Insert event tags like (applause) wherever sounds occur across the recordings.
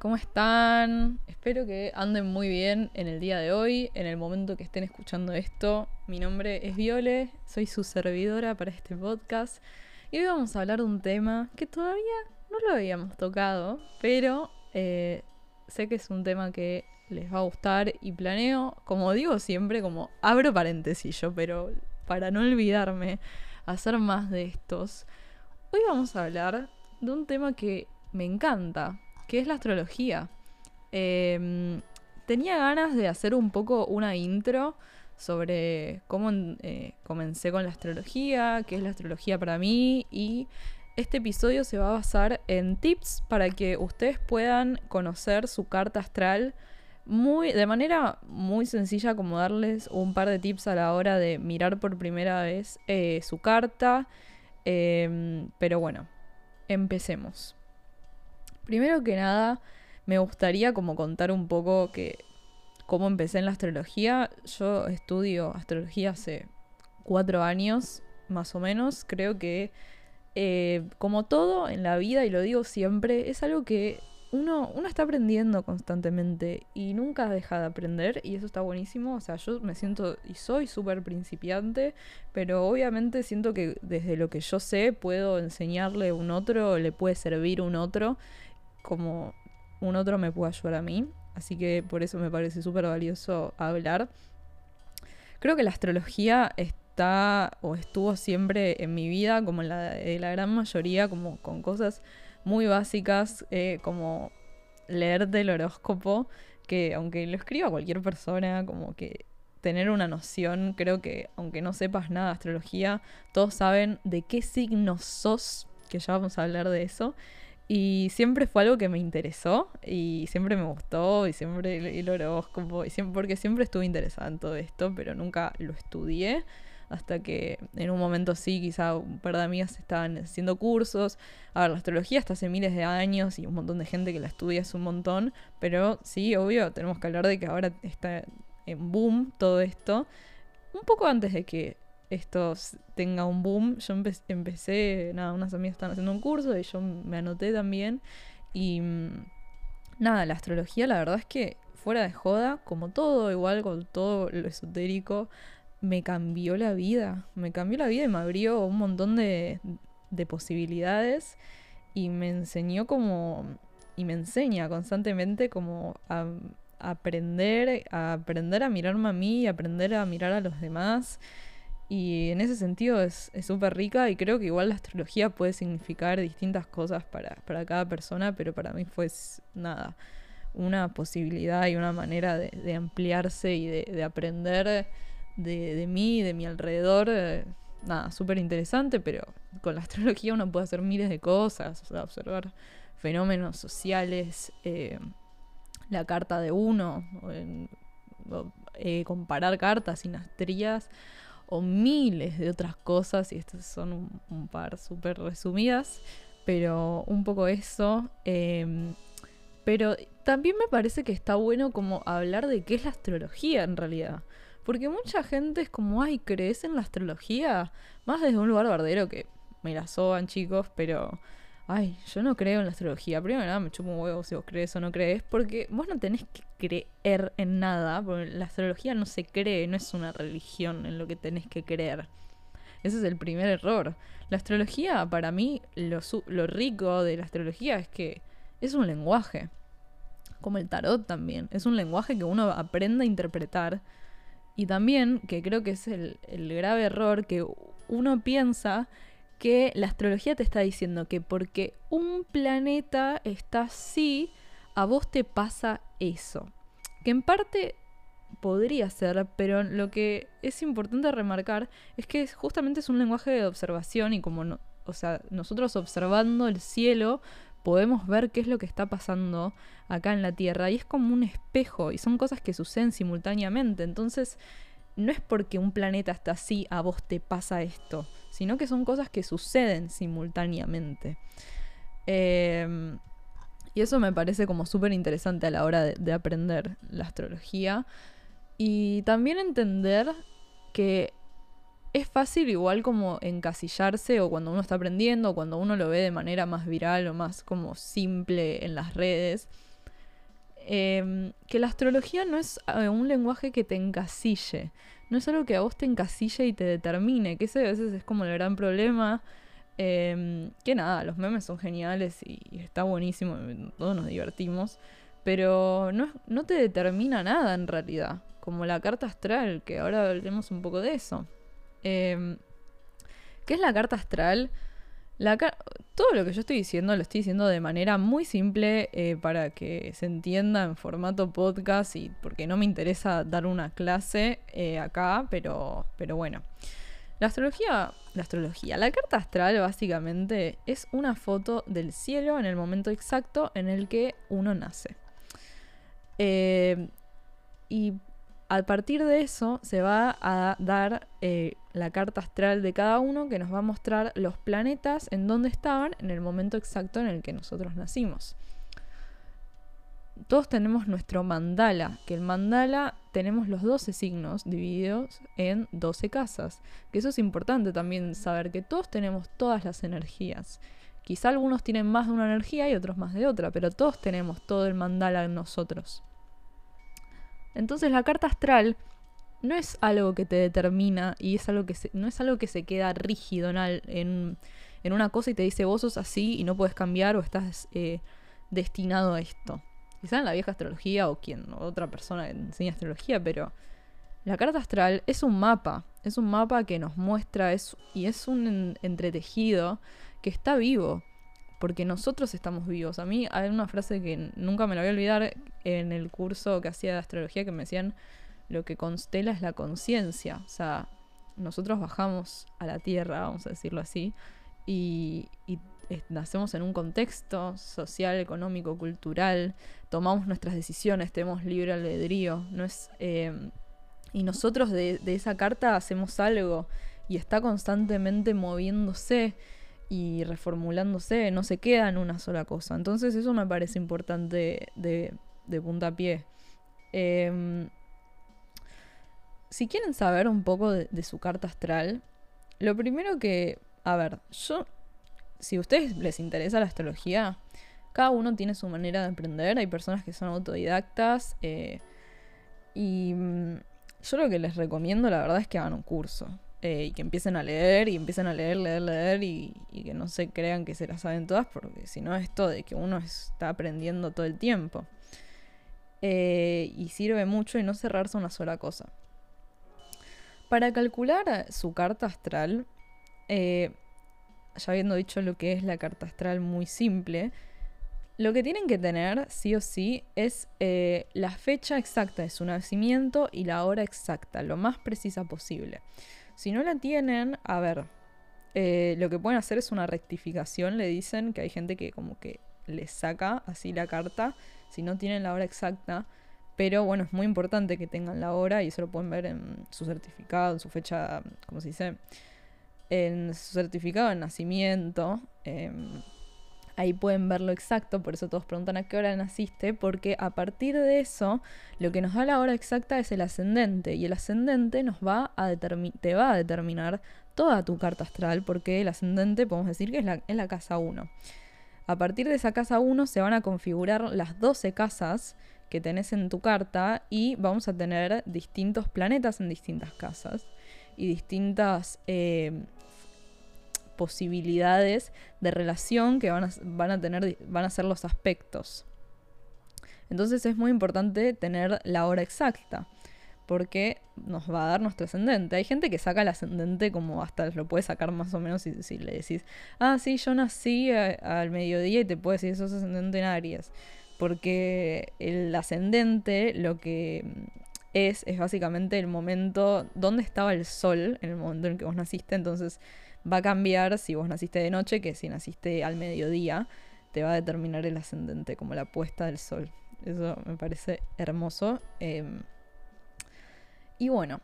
¿cómo están? Espero que anden muy bien en el día de hoy, en el momento que estén escuchando esto. Mi nombre es Viole, soy su servidora para este podcast y hoy vamos a hablar de un tema que todavía no lo habíamos tocado, pero eh, sé que es un tema que les va a gustar y planeo, como digo siempre, como abro paréntesis yo, pero para no olvidarme, hacer más de estos. Hoy vamos a hablar de un tema que me encanta, que es la astrología. Em, tenía ganas de hacer un poco una intro sobre cómo eh, comencé con la astrología, qué es la astrología para mí y este episodio se va a basar en tips para que ustedes puedan conocer su carta astral muy de manera muy sencilla como darles un par de tips a la hora de mirar por primera vez eh, su carta. Em, pero bueno, empecemos. Primero que nada, me gustaría como contar un poco que cómo empecé en la astrología. Yo estudio astrología hace cuatro años, más o menos. Creo que eh, como todo en la vida, y lo digo siempre, es algo que uno, uno está aprendiendo constantemente y nunca deja de aprender y eso está buenísimo. O sea, yo me siento y soy súper principiante, pero obviamente siento que desde lo que yo sé puedo enseñarle a un otro, le puede servir un otro como un otro me puede ayudar a mí. Así que por eso me parece súper valioso hablar. Creo que la astrología está o estuvo siempre en mi vida, como en la la gran mayoría, como con cosas muy básicas, eh, como leer del horóscopo, que aunque lo escriba cualquier persona, como que tener una noción, creo que aunque no sepas nada de astrología, todos saben de qué signo sos, que ya vamos a hablar de eso. Y siempre fue algo que me interesó y siempre me gustó y siempre el horóscopo, y siempre, porque siempre estuve interesada en todo esto, pero nunca lo estudié hasta que en un momento sí, quizá un par de amigas estaban haciendo cursos. A ver, la astrología está hace miles de años y un montón de gente que la estudia es un montón, pero sí, obvio, tenemos que hablar de que ahora está en boom todo esto. Un poco antes de que esto tenga un boom. Yo empecé, nada, unas amigas estaban haciendo un curso y yo me anoté también. Y mm, nada, la astrología la verdad es que fuera de joda, como todo, igual con todo lo esotérico, me cambió la vida. Me cambió la vida y me abrió un montón de, de posibilidades y me enseñó como, y me enseña constantemente como a, aprender, a aprender a mirarme a mí, y aprender a mirar a los demás y en ese sentido es súper rica y creo que igual la astrología puede significar distintas cosas para, cada persona, pero para mí fue nada, una posibilidad y una manera de, ampliarse y de, aprender de, de, mí, de mi alrededor. Eh, nada, súper interesante, pero con la (laughs) astrología uno puede hacer miles de cosas, o sea, observar fenómenos sociales, eh, la carta de uno, eh, comparar cartas, sinastrías o miles de otras cosas, y estas son un, par súper resumidas, pero un poco eso. Em, pero también me parece que está bueno como hablar de qué es la astrología en realidad. Porque mucha gente es como, ay, ¿crees en la astrología? Más desde un lugar bardero que me la soban, chicos, pero ay, yo no creo en la astrología. Primero nada, me chupo un huevo si vos crees o no crees, porque vos no tenés que creer en nada, porque la astrología no se cree, no es una religión en lo que tenés que creer. Ese es el primer error. La astrología, para mí, lo, rico de la astrología es que es un lenguaje. Como el tarot también. Es un lenguaje que uno aprende a interpretar. Y también, que creo que es el grave error, que uno piensa que la astrología te está diciendo que porque un planeta está así, a vos te pasa eso. Que en parte podría ser, pero lo que es importante remarcar es que justamente es un lenguaje de observación y como no, o sea, nosotros observando el cielo podemos ver qué es lo que está pasando acá en la Tierra y es como un espejo y son cosas que suceden simultáneamente. Entonces, no es porque un planeta está así, a vos te pasa esto, sino que son cosas que suceden simultáneamente. Em, y eso me parece como súper interesante a la hora de, aprender la astrología. Y también entender que es fácil igual como encasillarse o cuando uno está aprendiendo o cuando uno lo ve de manera más viral o más como simple en las redes, em, que la astrología no es eh, un lenguaje que te encasille, no es algo que a vos te encasille y te determine, que ese a veces es como el gran problema. Em, que nada, los memes son geniales y, está buenísimo, todos nos divertimos, pero no, no te determina nada en realidad, como la carta astral, que ahora hablemos un poco de eso. Em, ¿Qué es la carta astral? Todo lo que yo estoy diciendo lo estoy diciendo de manera muy simple eh, para que se entienda en formato podcast y porque no me interesa dar una clase eh, acá, pero, pero bueno. La astrología, la astrología, la carta astral básicamente es una foto del cielo en el momento exacto en el que uno nace. Eh, y a partir de eso se va a dar eh, la carta astral de cada uno que nos va a mostrar los planetas en dónde estaban en el momento exacto en el que nosotros nacimos. Todos tenemos nuestro mandala, que el mandala tenemos los 12 signos divididos en 12 casas, que eso es importante también saber que todos tenemos todas las energías. Quizá algunos tienen más de una energía y otros más de otra, pero todos tenemos todo el mandala en nosotros. Entonces la carta astral no es algo que te determina y es algo que no es algo que se queda rígido en, en, una cosa y te dice vos sos así y no puedes cambiar o estás eh, destinado a esto. Quizá en la vieja astrología o quien, otra persona enseña astrología, pero la carta astral es un mapa, es un mapa que nos muestra es, y es un entretejido que está vivo porque nosotros estamos vivos. A mí hay una frase que nunca me la voy a olvidar en el curso que hacía de astrología que me decían, lo que constela es la conciencia. O sea, nosotros bajamos a la Tierra, vamos a decirlo así, y, nacemos en un contexto social, económico, cultural, tomamos nuestras decisiones, tenemos libre albedrío, no es... Eh, y nosotros de esa carta hacemos algo y está constantemente moviéndose y reformulándose, no se queda en una sola cosa. Entonces eso me parece importante de, puntapié. Em, si quieren saber un poco de, su carta astral, lo primero que, a ver, yo, si a ustedes les interesa la astrología, cada uno tiene su manera de aprender, hay personas que son autodidactas eh, y mm, yo lo que les recomiendo la verdad es que hagan un curso. Eh, y que empiecen a leer y empiecen a leer, leer, leer y, que no se crean que se las saben todas, porque si no, esto de que uno está aprendiendo todo el tiempo. Eh, y sirve mucho y no cerrarse una sola cosa. Para calcular su carta astral, eh, ya habiendo dicho lo que es la carta astral muy simple, lo que tienen que tener, sí o sí, es la fecha exacta de su nacimiento y la hora exacta, lo más precisa posible. Si no la tienen, a ver, eh, lo que pueden hacer es una rectificación, le dicen que hay gente que como que le saca así la carta, si no tienen la hora exacta. Pero bueno, es muy importante que tengan la hora y eso lo pueden ver en su certificado, en su fecha, ¿cómo se dice? En su certificado de nacimiento. Em, Ahí pueden verlo exacto, por eso todos preguntan a qué hora naciste, porque a partir de eso lo que nos da la hora exacta es el ascendente y el ascendente nos va a te va a determinar toda tu carta astral, porque el ascendente podemos decir que es la, la casa 1. A partir de esa casa 1 se van a configurar las 12 casas que tenés en tu carta y vamos a tener distintos planetas en distintas casas y distintas eh, posibilidades de relación que van a, van a tener, van a ser los aspectos. Entonces es muy importante tener la hora exacta, porque nos va a dar nuestro ascendente. Hay gente que saca el ascendente como hasta lo puede sacar más o menos si, le decís, ah, sí, yo nací al mediodía y te puede decir, sos ascendente en Aries. Porque el ascendente lo que es, es básicamente el momento, donde estaba el sol en el momento en que vos naciste. Entonces va a cambiar si vos naciste de noche que si naciste al mediodía. Te va a determinar el ascendente como la puesta del sol. Eso me parece hermoso. Em, y bueno,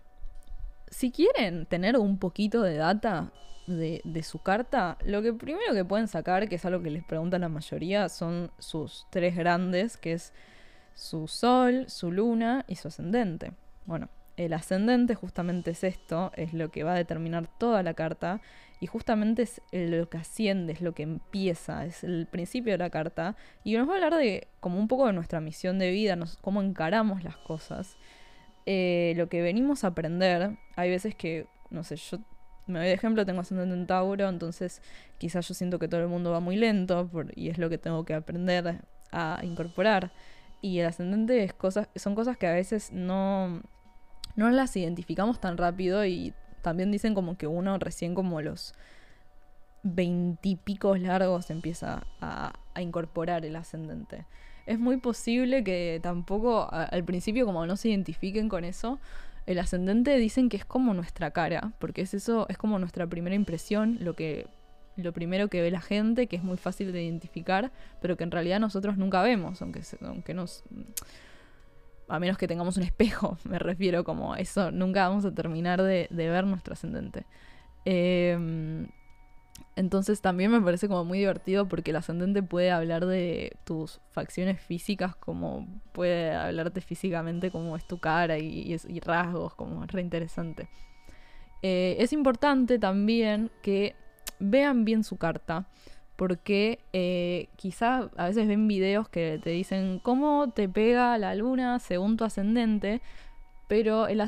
si quieren tener un poquito de data de, de, su carta, lo que primero que pueden sacar, que es algo que les preguntan la mayoría, son sus tres grandes, que es su sol, su luna y su ascendente. Bueno, El ascendente justamente es esto, es lo que va a determinar toda la carta y justamente es lo que asciende, es lo que empieza, es el principio de la carta y nos va a hablar de como un poco de nuestra misión de vida, cómo encaramos las cosas, eh, lo que venimos a aprender. Hay veces que, no sé, yo me doy de ejemplo, tengo ascendente en Tauro, entonces quizás yo siento que todo el mundo va muy lento y es lo que tengo que aprender a incorporar. Y el ascendente es cosas, son cosas que a veces no, no las identificamos tan rápido y también dicen como que uno recién como los veintipicos largos empieza a, incorporar el ascendente. Es muy posible que tampoco al principio como no se identifiquen con eso. El ascendente dicen que es como nuestra cara, porque es eso, es como nuestra primera impresión, lo que lo primero que ve la gente, que es muy fácil de identificar, pero que en realidad nosotros nunca vemos, aunque, aunque nos... A menos que tengamos un espejo, (laughs) me refiero como eso, nunca vamos a terminar de, ver nuestro ascendente. Em, entonces también me parece como muy divertido porque el ascendente puede hablar de tus facciones físicas, como puede hablarte físicamente como es tu cara y, rasgos, como es re interesante. Eh, es importante también que vean bien su carta. Porque eh, quizá a veces ven videos que te dicen cómo te pega la luna según tu ascendente, pero el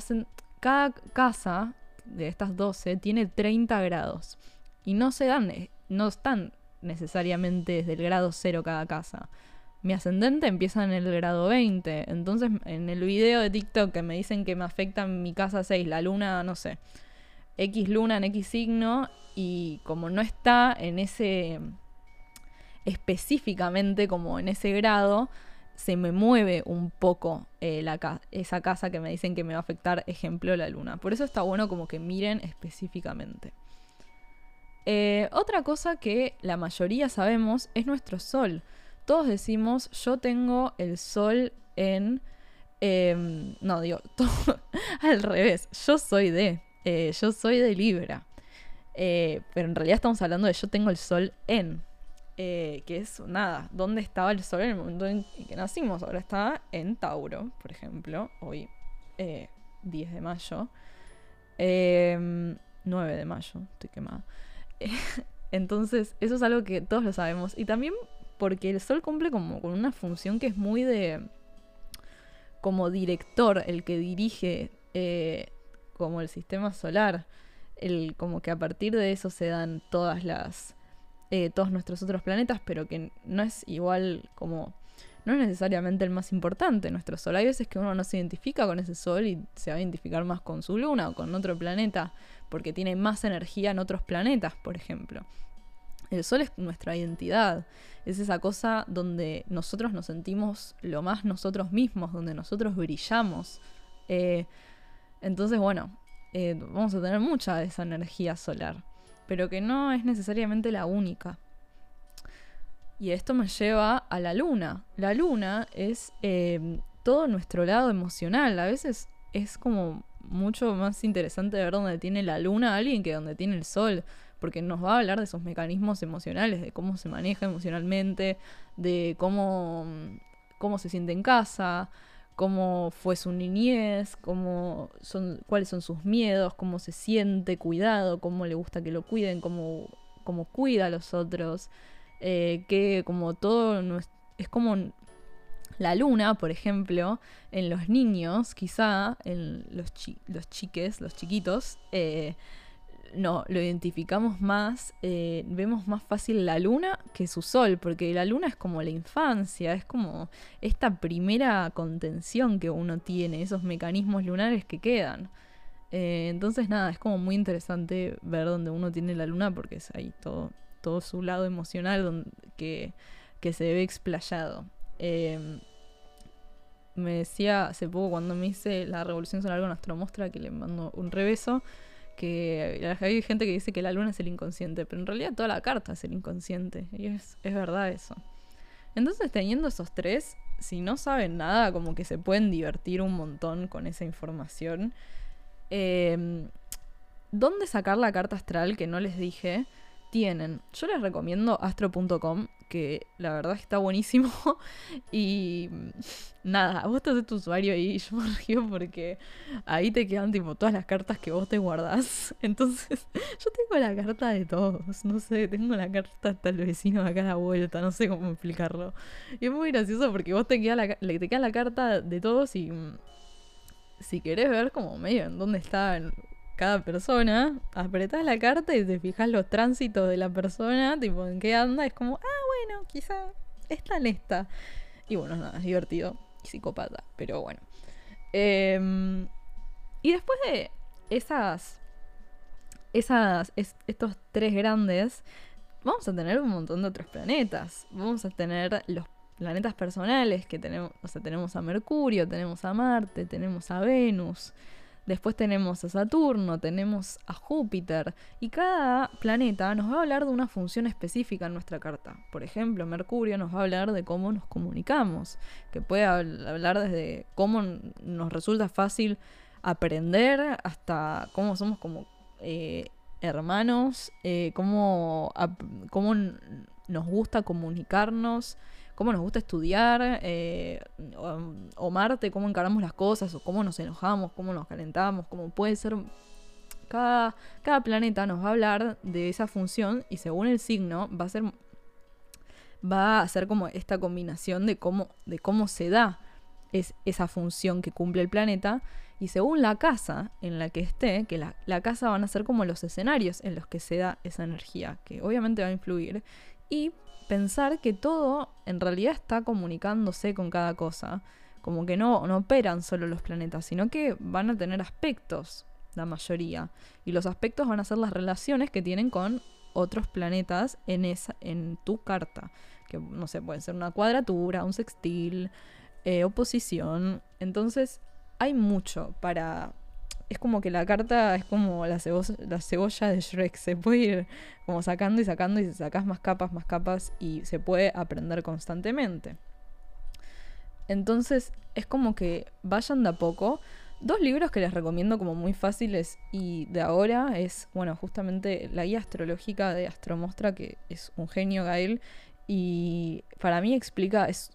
cada casa de estas 12 tiene 30 grados y no se dan, eh, no están necesariamente desde el grado 0 cada casa. Mi ascendente empieza en el grado 20, entonces en el video de TikTok que me dicen que me afecta mi casa 6, la luna, no sé, X luna en X signo y como no está en ese específicamente como en ese grado, se me mueve un poco eh, esa casa que me dicen que me va a afectar, ejemplo, la luna. Por eso está bueno como que miren específicamente. Eh, otra cosa que la mayoría sabemos es nuestro sol. Todos decimos, yo tengo el sol en... Em, no, digo, (laughs) al revés, yo soy de... Eh, yo soy de Libra. Eh, pero en realidad estamos hablando de yo tengo el sol en. Eh, que es nada, ¿dónde estaba el sol en el momento en que nacimos? Ahora está en Tauro, por ejemplo, hoy 10 de mayo. 9 em, de mayo, estoy quemada. (laughs) Entonces, eso es algo que todos lo sabemos. Y también porque el sol cumple como con una función que es muy de. como director, el que dirige como el sistema solar. El, como que a partir de eso se dan todas las. Eh, todos nuestros otros planetas, pero que no es igual como. No es necesariamente el más importante nuestro Sol. Hay veces que uno no se identifica con ese Sol y se va a identificar más con su Luna o con otro planeta, porque tiene más energía en otros planetas, por ejemplo. El Sol es nuestra identidad, es esa cosa donde nosotros nos sentimos lo más nosotros mismos, donde nosotros brillamos. Eh, entonces, bueno, eh, vamos a tener mucha de esa energía solar, pero que no es necesariamente la única. Y esto me lleva a la luna. La luna es em, todo nuestro lado emocional. A veces es como mucho más interesante ver dónde tiene la luna alguien que dónde tiene el sol, porque nos va a hablar de esos mecanismos emocionales, de cómo se maneja emocionalmente, de cómo, cómo se siente en casa, cómo fue su niñez, cómo son, cuáles son sus miedos, cómo se siente cuidado, cómo le gusta que lo cuiden, cómo, cómo cuida a los otros, eh, que como todo es como la luna, por ejemplo, en los niños, quizá en los, los chiques, los chiquitos, eh, no, lo identificamos más, eh, vemos más fácil la luna que su sol, porque la luna es como la infancia, es como esta primera contención que uno tiene, esos mecanismos lunares que quedan. Eh, entonces nada, es como muy interesante ver dónde uno tiene la luna porque es ahí todo, todo su lado emocional donde, que, que se ve explayado. Em, me decía hace poco cuando me hice la revolución solar con Astromostra que le mando un rebeso que hay gente que dice que la luna es el inconsciente, pero en realidad toda la carta es el inconsciente. Y es, verdad eso. Entonces, teniendo esos tres, si no saben nada, como que se pueden divertir un montón con esa información. Em, ¿Dónde sacar la carta astral? Que no les dije. Tienen. Yo les recomiendo astro.com, que la verdad está buenísimo. (laughs) y nada, vos te haces tu usuario y yo me (laughs) río porque ahí te quedan tipo todas las cartas que vos te guardás. (laughs) Entonces, yo tengo la carta de todos. No sé, tengo la carta hasta el vecino de acá a la vuelta, no sé cómo explicarlo. Y es muy gracioso porque vos te queda la, te queda la carta de todos y si querés ver como medio en dónde está cada persona, apretás la carta y te fijas los tránsitos de la persona, tipo en qué anda, es como, ah, bueno, quizá está en esta. Y bueno, nada, es divertido y psicópata, pero bueno. Em, y después de esas, esas, estos tres grandes, vamos a tener un montón de otros planetas. Vamos a tener los planetas personales que tenemos, o sea, tenemos a Mercurio, tenemos a Marte, tenemos a Venus. Después tenemos a Saturno, tenemos a Júpiter y cada planeta nos va a hablar de una función específica en nuestra carta. Por ejemplo, Mercurio nos va a hablar de cómo nos comunicamos, que puede hablar desde cómo nos resulta fácil aprender hasta cómo somos como eh, hermanos, eh, cómo, cómo nos gusta comunicarnos cómo nos gusta estudiar, eh, o, Marte, cómo encaramos las cosas, o cómo nos enojamos, cómo nos calentamos, cómo puede ser... Cada, cada planeta nos va a hablar de esa función y según el signo va a ser va a como esta combinación de cómo, de cómo se da es, esa función que cumple el planeta. Y según la casa en la que esté, que la, la, casa van a ser como los escenarios en los que se da esa energía, que obviamente va a influir. Y pensar que todo en realidad está comunicándose con cada cosa. Como que no, no operan solo los planetas, sino que van a tener aspectos, la mayoría. Y los aspectos van a ser las relaciones que tienen con otros planetas en, esa, en tu carta. Que no sé, puede ser una cuadratura, un sextil, eh, oposición. Entonces, hay mucho para, es como que la carta es como la cebolla, la cebolla de Shrek. Se puede ir como sacando y sacando y sacas más capas, más capas y se puede aprender constantemente. Entonces es como que vayan de a poco. Dos libros que les recomiendo como muy fáciles y de ahora es, bueno, justamente la guía astrológica de Astromostra, que es un genio Gael, y para mí explica, es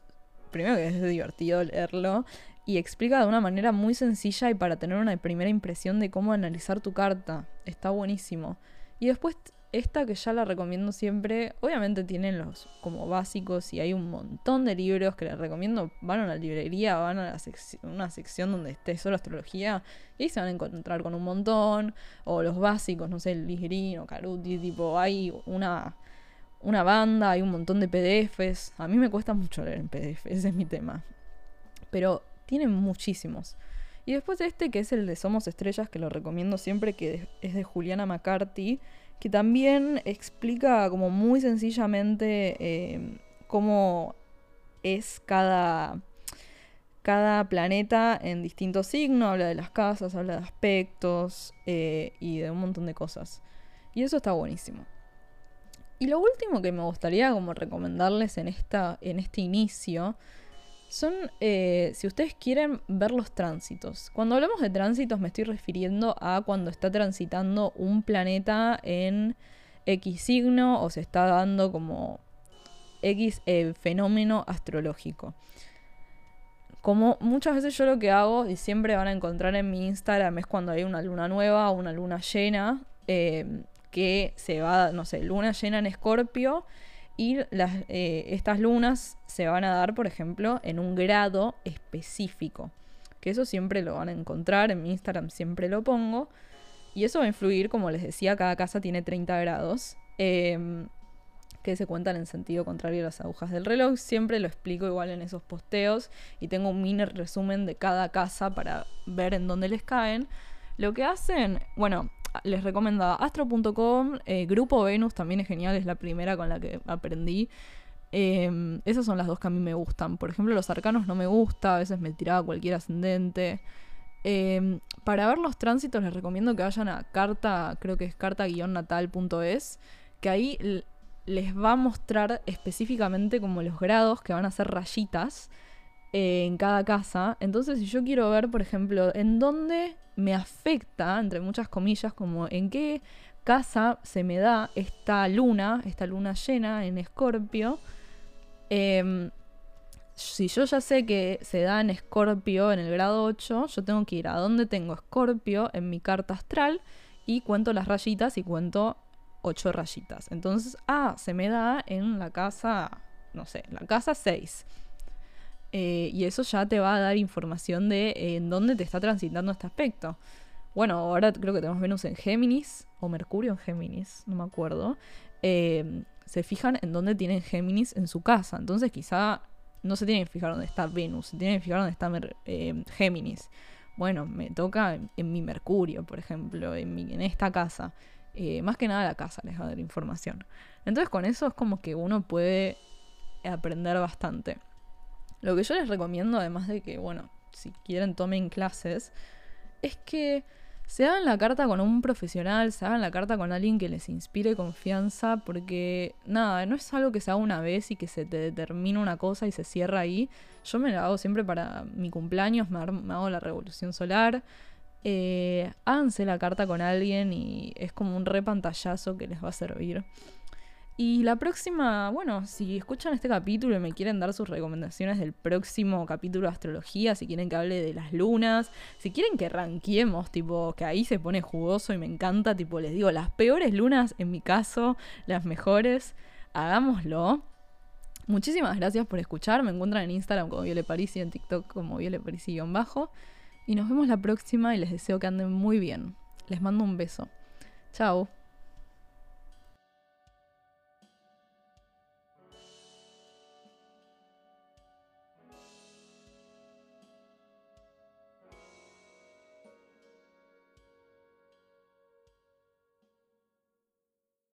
primero que es divertido leerlo, y explica de una manera muy sencilla y para tener una primera impresión de cómo analizar tu carta. Está buenísimo. Y después esta que ya la recomiendo siempre, obviamente tienen los como básicos y hay un montón de libros que les recomiendo. Van a la librería, van a una sección donde esté solo astrología y ahí se van a encontrar con un montón. O los básicos, no sé, el Ligrin o Caruti, tipo, hay una, una banda, hay un montón de PDFs. A mí me cuesta mucho leer en PDF, ese es mi tema. Pero tiene muchísimos. Y después este, que es el de Somos Estrellas, que lo recomiendo siempre, que es de Juliana McCarthy, que también explica como muy sencillamente eh, cómo es cada, cada planeta en distintos signos, habla de las casas, habla de aspectos eh, y de un montón de cosas. Y eso está buenísimo. Y lo último que me gustaría como recomendarles en, esta, en este inicio son, eh, si ustedes quieren ver los tránsitos. Cuando hablamos de tránsitos me estoy refiriendo a cuando está transitando un planeta en X signo o se está dando como X eh, fenómeno astrológico. Como muchas veces yo lo que hago, y siempre van a encontrar en mi Instagram, es cuando hay una luna nueva o una luna llena, eh, que se va, no sé, luna llena en Escorpio y eh, estas lunas se van a dar, por ejemplo, en un grado específico. Que eso siempre lo van a encontrar, en mi Instagram siempre lo pongo. Y eso va a influir, como les decía, cada casa tiene 30 grados. Em, que se cuentan en sentido contrario a las agujas del reloj. Siempre lo explico igual en esos posteos. Y tengo un mini resumen de cada casa para ver en dónde les caen. Lo que hacen, bueno, les recomendaba astro.com, eh, Grupo Venus también es genial, es la primera con la que aprendí. Em, esas son las dos que a mí me gustan. Por ejemplo, los arcanos no me gusta, a veces me tiraba cualquier ascendente. Em, para ver los tránsitos les recomiendo que vayan a carta, creo que es carta-natal.es, que ahí les va a mostrar específicamente como los grados que van a ser rayitas eh, en cada casa. Entonces, si yo quiero ver, por ejemplo, en dónde me afecta, entre muchas comillas, como en qué casa se me da esta luna, esta luna llena en Escorpio. Em, si yo ya sé que se da en Escorpio en el grado 8, yo tengo que ir a donde tengo Escorpio en mi carta astral y cuento las rayitas y cuento 8 rayitas. Entonces, ah, se me da en la casa, no sé, la casa 6. Eh, y eso ya te va a dar información de eh, en dónde te está transitando este aspecto. Bueno, ahora creo que tenemos Venus en Géminis o Mercurio en Géminis, no me acuerdo. Eh, se fijan en dónde tienen Géminis en su casa. Entonces quizá no se tienen que fijar dónde está Venus, se tienen que fijar dónde está Géminis. Bueno, me toca en, mi Mercurio, por ejemplo, en, en esta casa. más que nada la casa les va a dar información. Entonces con eso es como que uno puede aprender bastante. Lo que yo les recomiendo, además de que, bueno, si quieren tomen clases, es que se hagan la carta con un profesional, se hagan la carta con alguien que les inspire confianza, porque nada, no es algo que se haga una vez y que se te determina una cosa y se cierra ahí. Yo me la hago siempre para mi cumpleaños, me, hago la revolución solar. Eh, háganse la carta con alguien y es como un repantallazo que les va a servir. Y la próxima, bueno, si escuchan este capítulo y me quieren dar sus recomendaciones del próximo capítulo de astrología, si quieren que hable de las lunas, si quieren que ranquemos, tipo, que ahí se pone jugoso y me encanta, tipo, les digo, las peores lunas, en mi caso, las mejores, hagámoslo. Muchísimas gracias por escuchar, me encuentran en Instagram como Viole París y en TikTok como Viole París-bajo. Y nos vemos la próxima y les deseo que anden muy bien. Les mando un beso. Chao.